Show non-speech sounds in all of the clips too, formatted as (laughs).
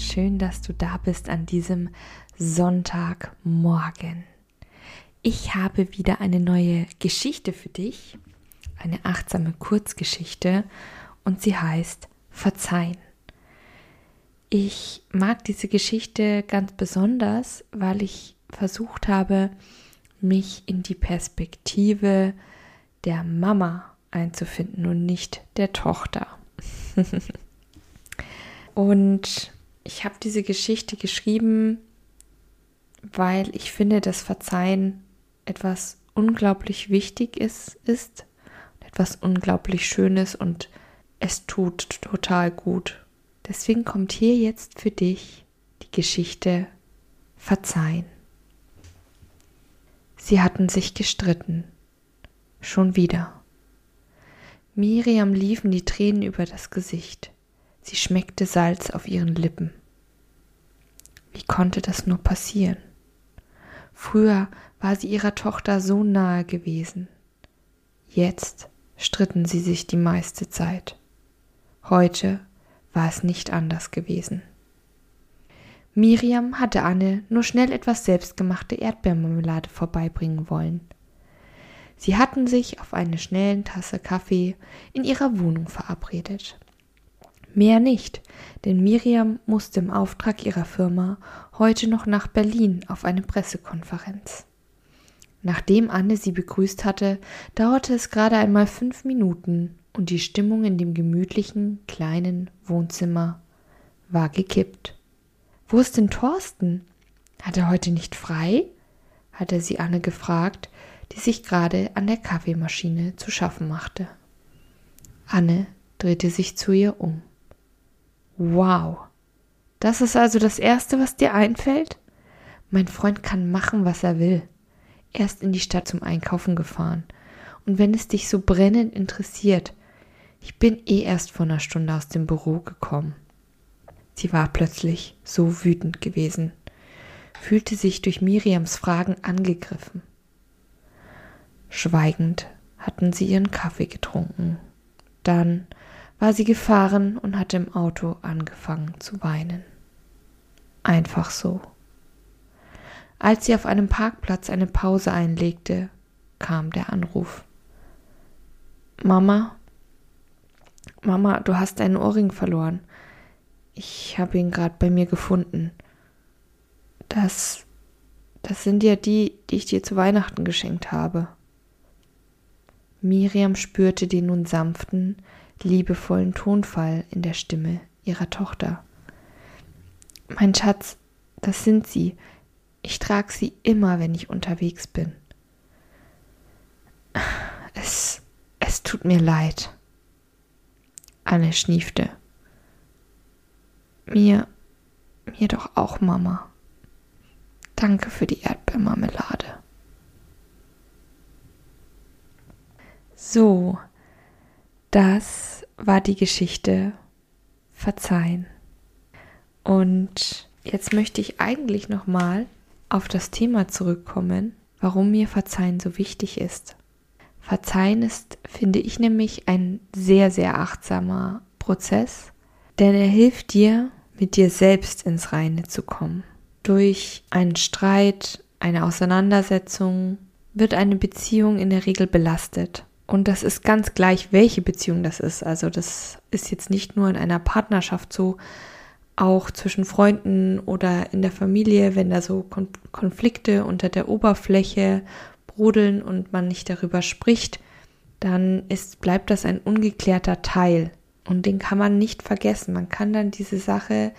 Schön, dass du da bist an diesem Sonntagmorgen. Ich habe wieder eine neue Geschichte für dich, eine achtsame Kurzgeschichte und sie heißt Verzeihen. Ich mag diese Geschichte ganz besonders, weil ich versucht habe, mich in die Perspektive der Mama einzufinden und nicht der Tochter. (laughs) und ich habe diese Geschichte geschrieben, weil ich finde, dass Verzeihen etwas unglaublich wichtig ist, ist etwas unglaublich Schönes und es tut total gut. Deswegen kommt hier jetzt für dich die Geschichte Verzeihen. Sie hatten sich gestritten. Schon wieder. Miriam liefen die Tränen über das Gesicht. Sie schmeckte Salz auf ihren Lippen. Wie konnte das nur passieren? Früher war sie ihrer Tochter so nahe gewesen. Jetzt stritten sie sich die meiste Zeit. Heute war es nicht anders gewesen. Miriam hatte Anne nur schnell etwas selbstgemachte Erdbeermarmelade vorbeibringen wollen. Sie hatten sich auf eine schnellen Tasse Kaffee in ihrer Wohnung verabredet. Mehr nicht, denn Miriam musste im Auftrag ihrer Firma heute noch nach Berlin auf eine Pressekonferenz. Nachdem Anne sie begrüßt hatte, dauerte es gerade einmal fünf Minuten und die Stimmung in dem gemütlichen, kleinen Wohnzimmer war gekippt. Wo ist denn Thorsten? Hat er heute nicht frei? hatte sie Anne gefragt, die sich gerade an der Kaffeemaschine zu schaffen machte. Anne drehte sich zu ihr um. Wow. Das ist also das Erste, was dir einfällt? Mein Freund kann machen, was er will erst in die Stadt zum Einkaufen gefahren. Und wenn es dich so brennend interessiert, ich bin eh erst vor einer Stunde aus dem Büro gekommen. Sie war plötzlich so wütend gewesen, fühlte sich durch Miriams Fragen angegriffen. Schweigend hatten sie ihren Kaffee getrunken. Dann war sie gefahren und hatte im Auto angefangen zu weinen. Einfach so. Als sie auf einem Parkplatz eine Pause einlegte, kam der Anruf. Mama, Mama, du hast einen Ohrring verloren. Ich habe ihn gerade bei mir gefunden. Das, das sind ja die, die ich dir zu Weihnachten geschenkt habe. Miriam spürte den nun sanften, liebevollen Tonfall in der Stimme ihrer Tochter. Mein Schatz, das sind sie. Ich trage sie immer, wenn ich unterwegs bin. Es, es tut mir leid. Anne schniefte. Mir, mir doch auch, Mama. Danke für die Erdbeermarmelade. So, das war die Geschichte Verzeihen. Und jetzt möchte ich eigentlich noch mal auf das Thema zurückkommen, warum mir Verzeihen so wichtig ist. Verzeihen ist, finde ich nämlich, ein sehr, sehr achtsamer Prozess, denn er hilft dir, mit dir selbst ins Reine zu kommen. Durch einen Streit, eine Auseinandersetzung wird eine Beziehung in der Regel belastet. Und das ist ganz gleich, welche Beziehung das ist. Also das ist jetzt nicht nur in einer Partnerschaft so, auch zwischen Freunden oder in der Familie, wenn da so Konflikte unter der Oberfläche brodeln und man nicht darüber spricht, dann ist, bleibt das ein ungeklärter Teil. Und den kann man nicht vergessen. Man kann dann diese Sache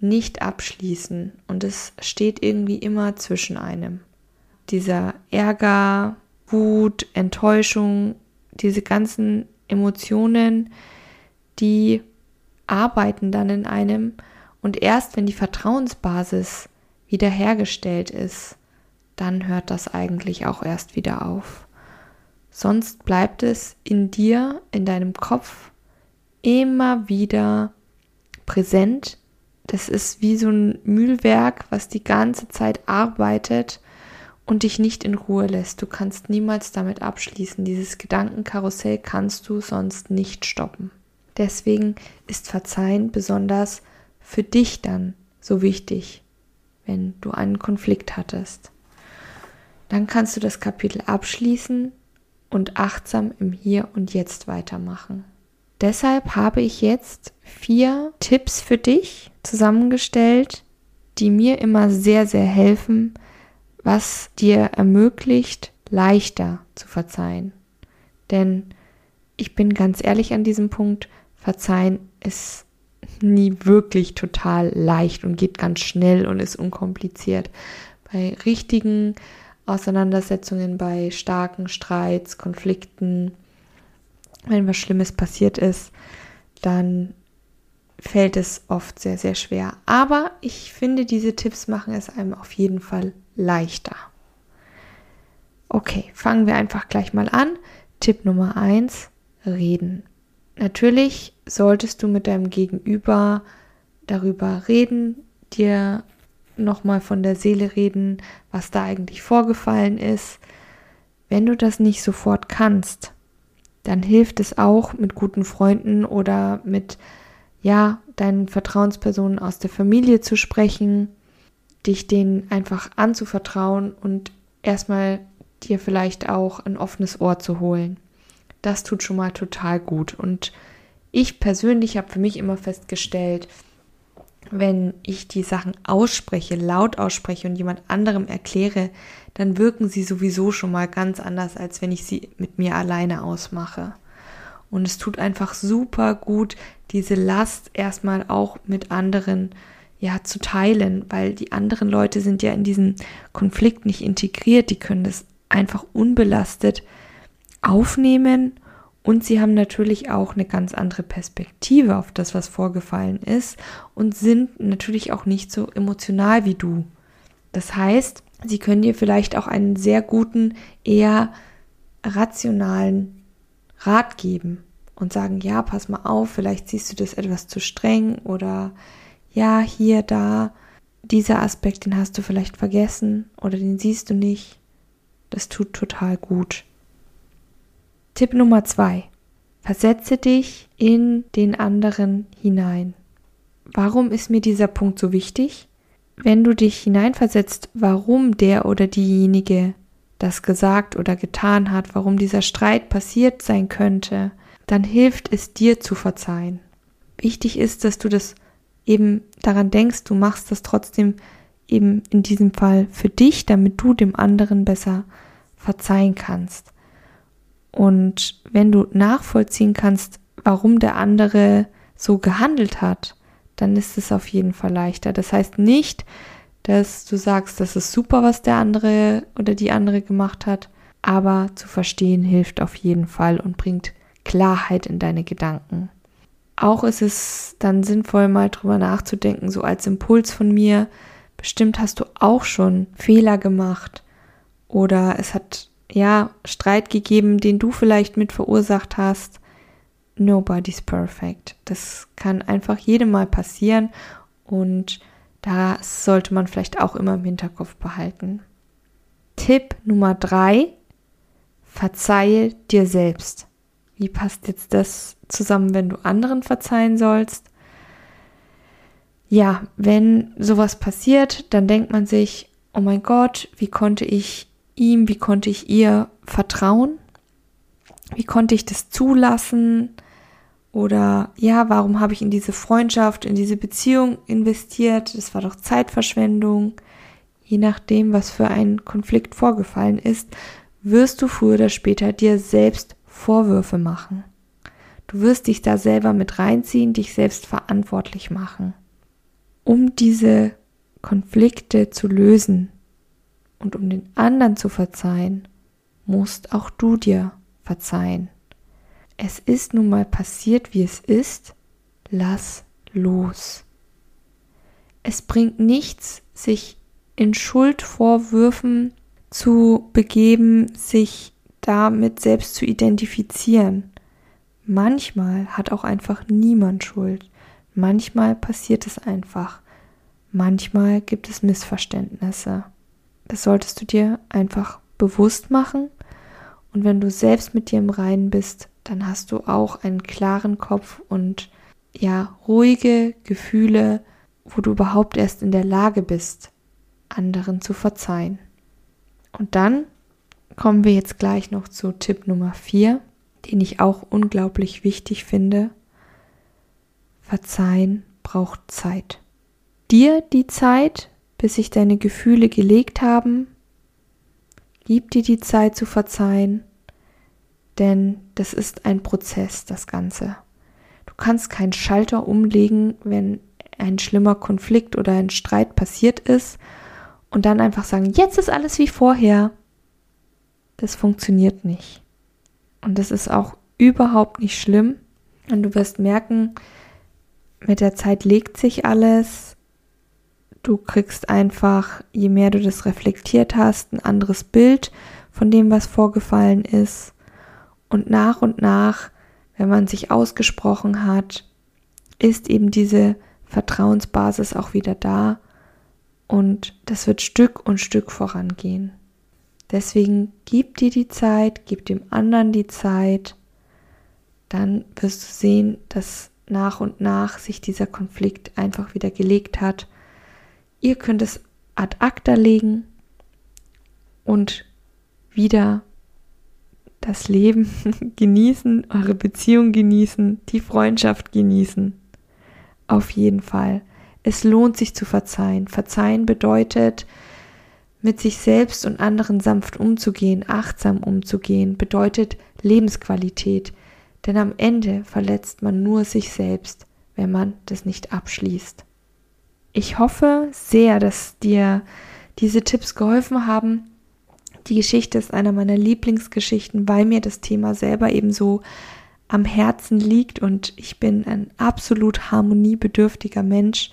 nicht abschließen. Und es steht irgendwie immer zwischen einem. Dieser Ärger, Wut, Enttäuschung, diese ganzen Emotionen, die arbeiten dann in einem und erst wenn die Vertrauensbasis wiederhergestellt ist, dann hört das eigentlich auch erst wieder auf. Sonst bleibt es in dir, in deinem Kopf immer wieder präsent. Das ist wie so ein Mühlwerk, was die ganze Zeit arbeitet und dich nicht in Ruhe lässt. Du kannst niemals damit abschließen. Dieses Gedankenkarussell kannst du sonst nicht stoppen. Deswegen ist Verzeihen besonders für dich dann so wichtig, wenn du einen Konflikt hattest. Dann kannst du das Kapitel abschließen und achtsam im Hier und Jetzt weitermachen. Deshalb habe ich jetzt vier Tipps für dich zusammengestellt, die mir immer sehr, sehr helfen, was dir ermöglicht, leichter zu verzeihen. Denn ich bin ganz ehrlich an diesem Punkt, verzeihen ist nie wirklich total leicht und geht ganz schnell und ist unkompliziert. Bei richtigen Auseinandersetzungen, bei starken Streits, Konflikten, wenn was Schlimmes passiert ist, dann fällt es oft sehr, sehr schwer. Aber ich finde, diese Tipps machen es einem auf jeden Fall leichter. Okay, fangen wir einfach gleich mal an. Tipp Nummer eins: reden. Natürlich solltest du mit deinem Gegenüber darüber reden, dir nochmal von der Seele reden, was da eigentlich vorgefallen ist. Wenn du das nicht sofort kannst, dann hilft es auch mit guten Freunden oder mit ja, deinen Vertrauenspersonen aus der Familie zu sprechen, dich denen einfach anzuvertrauen und erstmal dir vielleicht auch ein offenes Ohr zu holen. Das tut schon mal total gut. Und ich persönlich habe für mich immer festgestellt, wenn ich die Sachen ausspreche, laut ausspreche und jemand anderem erkläre, dann wirken sie sowieso schon mal ganz anders, als wenn ich sie mit mir alleine ausmache. Und es tut einfach super gut, diese Last erstmal auch mit anderen ja zu teilen, weil die anderen Leute sind ja in diesem Konflikt nicht integriert, die können das einfach unbelastet aufnehmen und sie haben natürlich auch eine ganz andere Perspektive auf das, was vorgefallen ist und sind natürlich auch nicht so emotional wie du. Das heißt, sie können dir vielleicht auch einen sehr guten, eher rationalen Rat geben und sagen, ja, pass mal auf, vielleicht siehst du das etwas zu streng oder ja, hier, da, dieser Aspekt, den hast du vielleicht vergessen oder den siehst du nicht. Das tut total gut. Tipp Nummer zwei. Versetze dich in den anderen hinein. Warum ist mir dieser Punkt so wichtig? Wenn du dich hineinversetzt, warum der oder diejenige das gesagt oder getan hat, warum dieser Streit passiert sein könnte, dann hilft es dir zu verzeihen. Wichtig ist, dass du das eben daran denkst, du machst das trotzdem eben in diesem Fall für dich, damit du dem anderen besser verzeihen kannst. Und wenn du nachvollziehen kannst, warum der andere so gehandelt hat, dann ist es auf jeden Fall leichter. Das heißt nicht, dass du sagst, das ist super, was der andere oder die andere gemacht hat, aber zu verstehen hilft auf jeden Fall und bringt Klarheit in deine Gedanken. Auch ist es dann sinnvoll, mal drüber nachzudenken, so als Impuls von mir. Bestimmt hast du auch schon Fehler gemacht oder es hat ja Streit gegeben, den du vielleicht mit verursacht hast. Nobody's perfect. Das kann einfach jedem mal passieren und das sollte man vielleicht auch immer im Hinterkopf behalten. Tipp Nummer drei: Verzeihe dir selbst. Wie passt jetzt das zusammen, wenn du anderen verzeihen sollst? Ja, wenn sowas passiert, dann denkt man sich, oh mein Gott, wie konnte ich ihm, wie konnte ich ihr vertrauen? Wie konnte ich das zulassen? Oder ja, warum habe ich in diese Freundschaft, in diese Beziehung investiert? Das war doch Zeitverschwendung. Je nachdem, was für ein Konflikt vorgefallen ist, wirst du früher oder später dir selbst Vorwürfe machen. Du wirst dich da selber mit reinziehen, dich selbst verantwortlich machen. Um diese Konflikte zu lösen und um den anderen zu verzeihen, musst auch du dir verzeihen. Es ist nun mal passiert, wie es ist, lass los. Es bringt nichts, sich in Schuldvorwürfen zu begeben, sich damit selbst zu identifizieren. Manchmal hat auch einfach niemand Schuld. Manchmal passiert es einfach. Manchmal gibt es Missverständnisse. Das solltest du dir einfach bewusst machen. Und wenn du selbst mit dir im Reinen bist, dann hast du auch einen klaren Kopf und ja, ruhige Gefühle, wo du überhaupt erst in der Lage bist, anderen zu verzeihen. Und dann kommen wir jetzt gleich noch zu Tipp Nummer 4, den ich auch unglaublich wichtig finde. Verzeihen braucht Zeit. Dir die Zeit, bis sich deine Gefühle gelegt haben. Gib dir die Zeit zu verzeihen, denn das ist ein Prozess, das Ganze. Du kannst keinen Schalter umlegen, wenn ein schlimmer Konflikt oder ein Streit passiert ist und dann einfach sagen, jetzt ist alles wie vorher. Das funktioniert nicht. Und das ist auch überhaupt nicht schlimm. Und du wirst merken, mit der Zeit legt sich alles. Du kriegst einfach, je mehr du das reflektiert hast, ein anderes Bild von dem, was vorgefallen ist. Und nach und nach, wenn man sich ausgesprochen hat, ist eben diese Vertrauensbasis auch wieder da und das wird Stück und Stück vorangehen. Deswegen gib dir die Zeit, gib dem anderen die Zeit, dann wirst du sehen, dass nach und nach sich dieser Konflikt einfach wieder gelegt hat. Ihr könnt es ad acta legen und wieder das Leben (laughs) genießen, eure Beziehung genießen, die Freundschaft genießen. Auf jeden Fall. Es lohnt sich zu verzeihen. Verzeihen bedeutet, mit sich selbst und anderen sanft umzugehen, achtsam umzugehen, bedeutet Lebensqualität. Denn am Ende verletzt man nur sich selbst, wenn man das nicht abschließt. Ich hoffe sehr, dass dir diese Tipps geholfen haben. Die Geschichte ist einer meiner Lieblingsgeschichten, weil mir das Thema selber ebenso am Herzen liegt und ich bin ein absolut harmoniebedürftiger Mensch.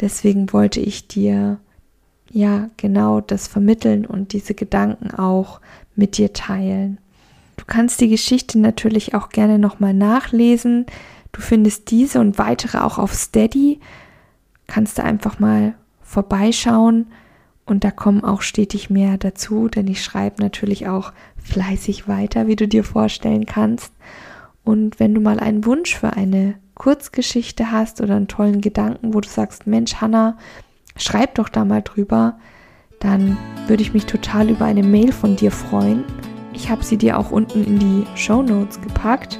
Deswegen wollte ich dir ja genau das vermitteln und diese Gedanken auch mit dir teilen. Du kannst die Geschichte natürlich auch gerne nochmal nachlesen. Du findest diese und weitere auch auf Steady. Kannst du einfach mal vorbeischauen und da kommen auch stetig mehr dazu, denn ich schreibe natürlich auch fleißig weiter, wie du dir vorstellen kannst. Und wenn du mal einen Wunsch für eine Kurzgeschichte hast oder einen tollen Gedanken, wo du sagst, Mensch, Hanna, schreib doch da mal drüber, dann würde ich mich total über eine Mail von dir freuen. Ich habe sie dir auch unten in die Show Notes gepackt.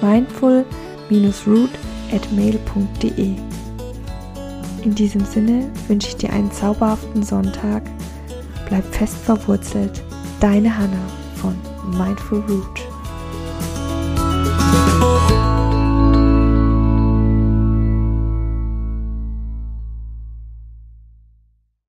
mindful-root at mail.de In diesem Sinne wünsche ich dir einen zauberhaften Sonntag. Bleib fest verwurzelt. Deine Hanna von Mindful Root.